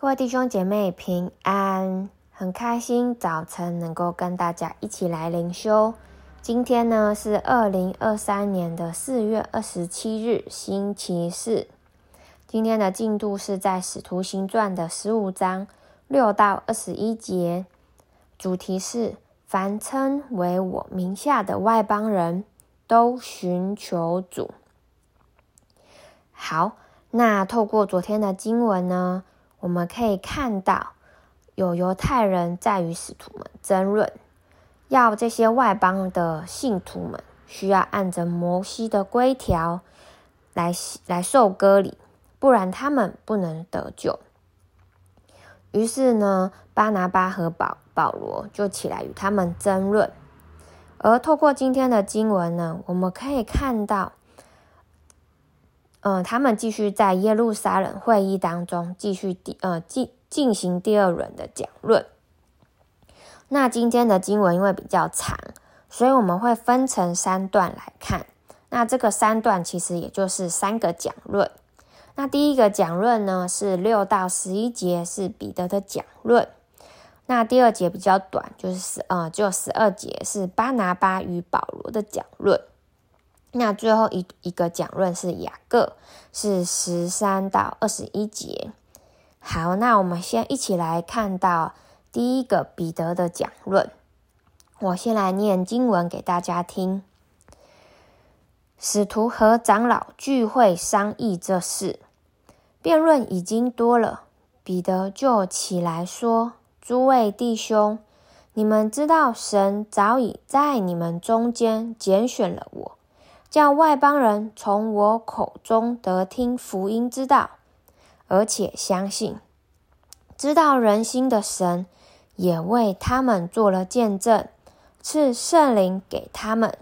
各位弟兄姐妹平安，很开心早晨能够跟大家一起来灵修。今天呢是二零二三年的四月二十七日，星期四。今天的进度是在《使徒行传》的十五章六到二十一节，主题是凡称为我名下的外邦人都寻求主。好，那透过昨天的经文呢，我们可以看到，有犹太人在与使徒们争论，要这些外邦的信徒们需要按着摩西的规条来来受割礼，不然他们不能得救。于是呢，巴拿巴和保保罗就起来与他们争论。而透过今天的经文呢，我们可以看到。嗯、他们继续在耶路撒冷会议当中继续第呃进进行第二轮的讲论。那今天的经文因为比较长，所以我们会分成三段来看。那这个三段其实也就是三个讲论。那第一个讲论呢是六到十一节是彼得的讲论。那第二节比较短，就是十呃就十二节是巴拿巴与保罗的讲论。那最后一一个讲论是雅各，是十三到二十一节。好，那我们先一起来看到第一个彼得的讲论。我先来念经文给大家听。使徒和长老聚会商议这事，辩论已经多了，彼得就起来说：“诸位弟兄，你们知道神早已在你们中间拣选了我。”叫外邦人从我口中得听福音之道，而且相信，知道人心的神也为他们做了见证，赐圣灵给他们，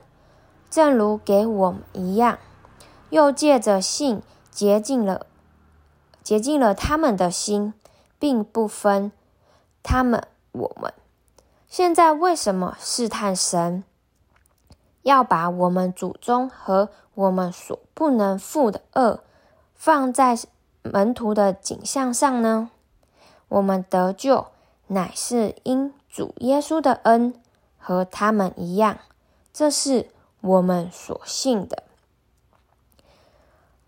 正如给我们一样，又借着信洁净了洁净了他们的心，并不分他们我们。现在为什么试探神？要把我们祖宗和我们所不能负的恶放在门徒的景象上呢？我们得救乃是因主耶稣的恩，和他们一样，这是我们所信的。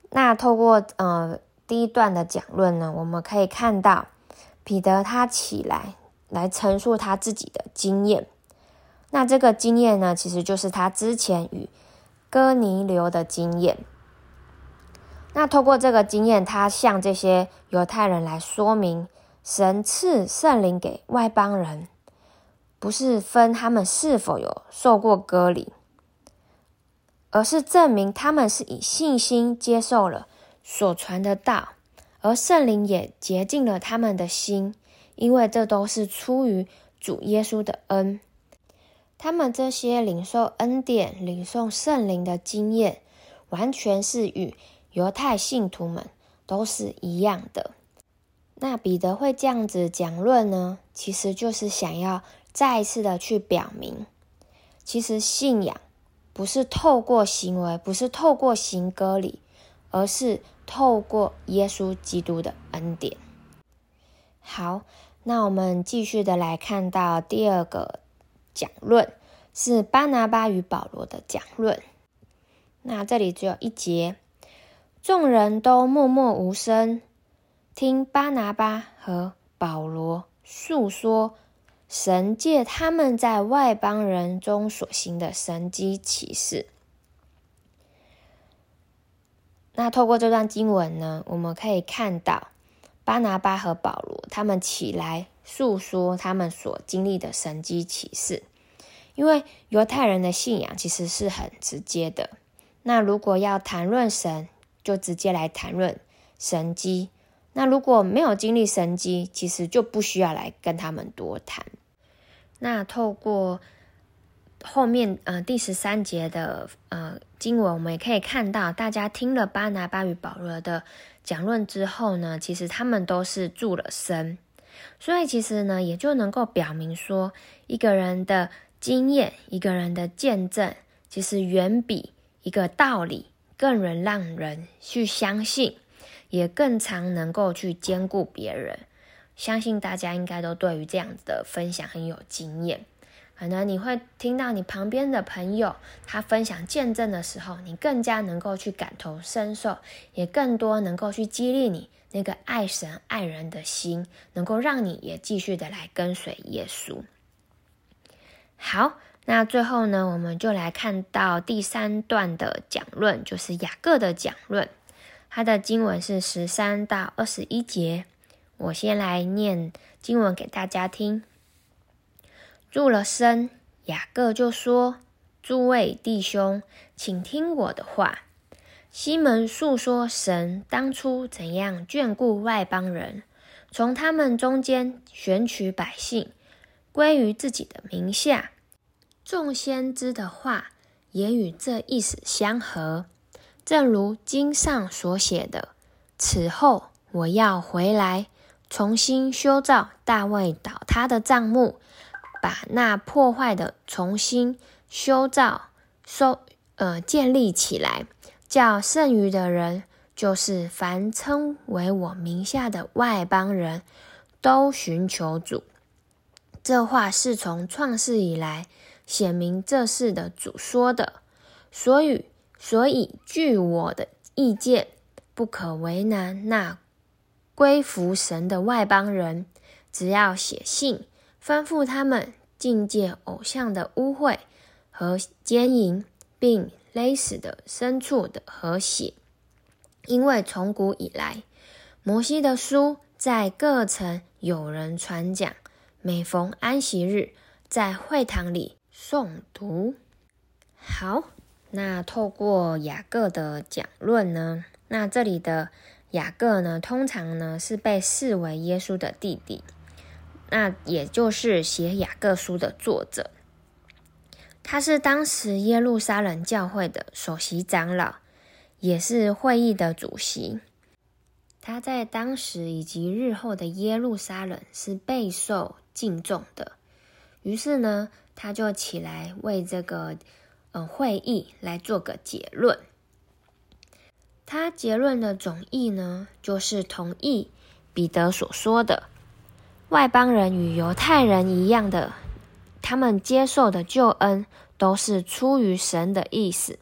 那透过呃第一段的讲论呢，我们可以看到彼得他起来来陈述他自己的经验。那这个经验呢，其实就是他之前与哥尼流的经验。那透过这个经验，他向这些犹太人来说明，神赐圣灵给外邦人，不是分他们是否有受过割礼，而是证明他们是以信心接受了所传的道，而圣灵也洁净了他们的心，因为这都是出于主耶稣的恩。他们这些领受恩典、领受圣灵的经验，完全是与犹太信徒们都是一样的。那彼得会这样子讲论呢？其实就是想要再一次的去表明，其实信仰不是透过行为，不是透过行割礼，而是透过耶稣基督的恩典。好，那我们继续的来看到第二个。讲论是巴拿巴与保罗的讲论。那这里只有一节，众人都默默无声，听巴拿巴和保罗述说神借他们在外邦人中所行的神迹奇事。那透过这段经文呢，我们可以看到巴拿巴和保罗他们起来诉说他们所经历的神迹奇事。因为犹太人的信仰其实是很直接的，那如果要谈论神，就直接来谈论神迹；那如果没有经历神迹，其实就不需要来跟他们多谈。那透过后面呃第十三节的呃经文，我们也可以看到，大家听了巴拿巴与保罗的讲论之后呢，其实他们都是住了身，所以其实呢，也就能够表明说一个人的。经验，一个人的见证，其实远比一个道理更能让人去相信，也更常能够去兼顾别人。相信大家应该都对于这样子的分享很有经验。可能你会听到你旁边的朋友他分享见证的时候，你更加能够去感同身受，也更多能够去激励你那个爱神爱人的心，能够让你也继续的来跟随耶稣。好，那最后呢，我们就来看到第三段的讲论，就是雅各的讲论。他的经文是十三到二十一节，我先来念经文给大家听。入了身，雅各就说：“诸位弟兄，请听我的话。西门述说神当初怎样眷顾外邦人，从他们中间选取百姓，归于自己的名下。众先知的话也与这意思相合，正如经上所写的：此后我要回来，重新修造大卫倒塌的帐幕。”把那破坏的重新修造、收呃建立起来，叫剩余的人，就是凡称为我名下的外邦人都寻求主。这话是从创世以来显明这事的主说的，所以所以据我的意见，不可为难那归服神的外邦人，只要写信。吩咐他们禁戒偶像的污秽和奸淫，并勒死的牲畜的和血，因为从古以来，摩西的书在各城有人传讲，每逢安息日，在会堂里诵读。好，那透过雅各的讲论呢，那这里的雅各呢，通常呢是被视为耶稣的弟弟。那也就是写雅各书的作者，他是当时耶路撒冷教会的首席长老，也是会议的主席。他在当时以及日后的耶路撒冷是备受敬重的。于是呢，他就起来为这个呃会议来做个结论。他结论的总意呢，就是同意彼得所说的。外邦人与犹太人一样的，他们接受的救恩都是出于神的意思。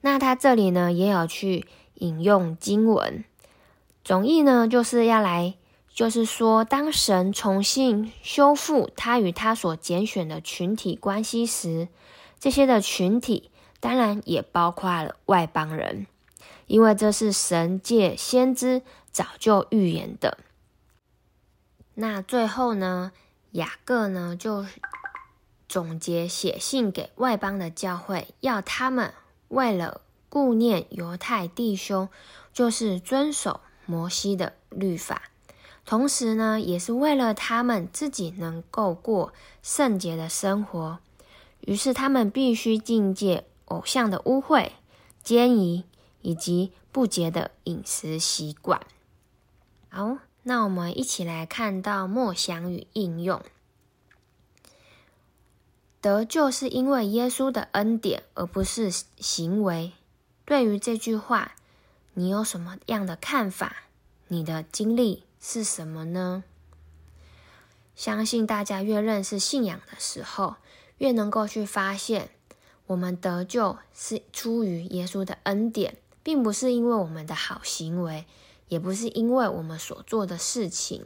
那他这里呢，也有去引用经文，总意呢就是要来，就是说，当神重新修复他与他所拣选的群体关系时，这些的群体当然也包括了外邦人，因为这是神借先知早就预言的。那最后呢，雅各呢就总结写信给外邦的教会，要他们为了顾念犹太弟兄，就是遵守摩西的律法，同时呢，也是为了他们自己能够过圣洁的生活。于是他们必须禁戒偶像的污秽、奸淫以及不洁的饮食习惯。好。那我们一起来看到默想与应用。得救是因为耶稣的恩典，而不是行为。对于这句话，你有什么样的看法？你的经历是什么呢？相信大家越认识信仰的时候，越能够去发现，我们得救是出于耶稣的恩典，并不是因为我们的好行为。也不是因为我们所做的事情，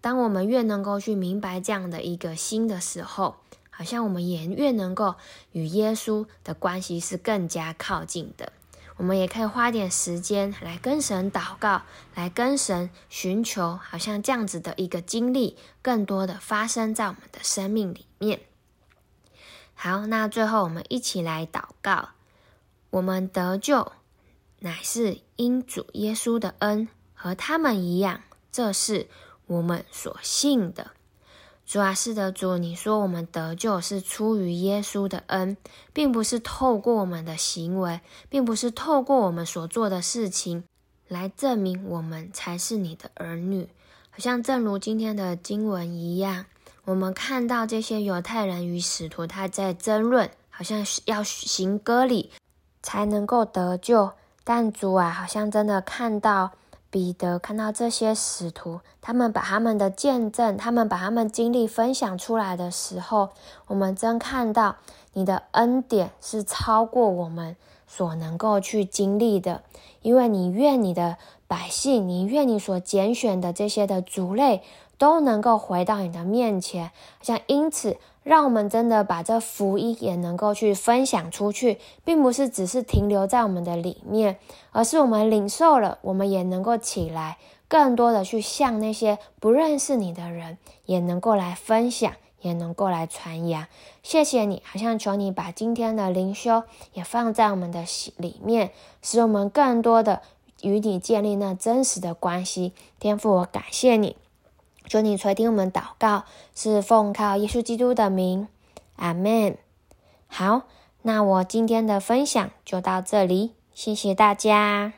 当我们越能够去明白这样的一个心的时候，好像我们也越能够与耶稣的关系是更加靠近的。我们也可以花点时间来跟神祷告，来跟神寻求，好像这样子的一个经历，更多的发生在我们的生命里面。好，那最后我们一起来祷告，我们得救。乃是因主耶稣的恩，和他们一样，这是我们所信的。主啊，是的，主，你说我们得救是出于耶稣的恩，并不是透过我们的行为，并不是透过我们所做的事情来证明我们才是你的儿女。好像正如今天的经文一样，我们看到这些犹太人与使徒他在争论，好像要行割礼才能够得救。但主啊，好像真的看到彼得看到这些使徒，他们把他们的见证，他们把他们经历分享出来的时候，我们真看到你的恩典是超过我们所能够去经历的，因为你愿你的百姓，你愿你所拣选的这些的族类都能够回到你的面前，像因此。让我们真的把这福音也能够去分享出去，并不是只是停留在我们的里面，而是我们领受了，我们也能够起来，更多的去向那些不认识你的人，也能够来分享，也能够来传扬。谢谢你，好像求你把今天的灵修也放在我们的里面，使我们更多的与你建立那真实的关系。天父，我感谢你。求你垂听我们祷告，是奉靠耶稣基督的名，阿门。好，那我今天的分享就到这里，谢谢大家。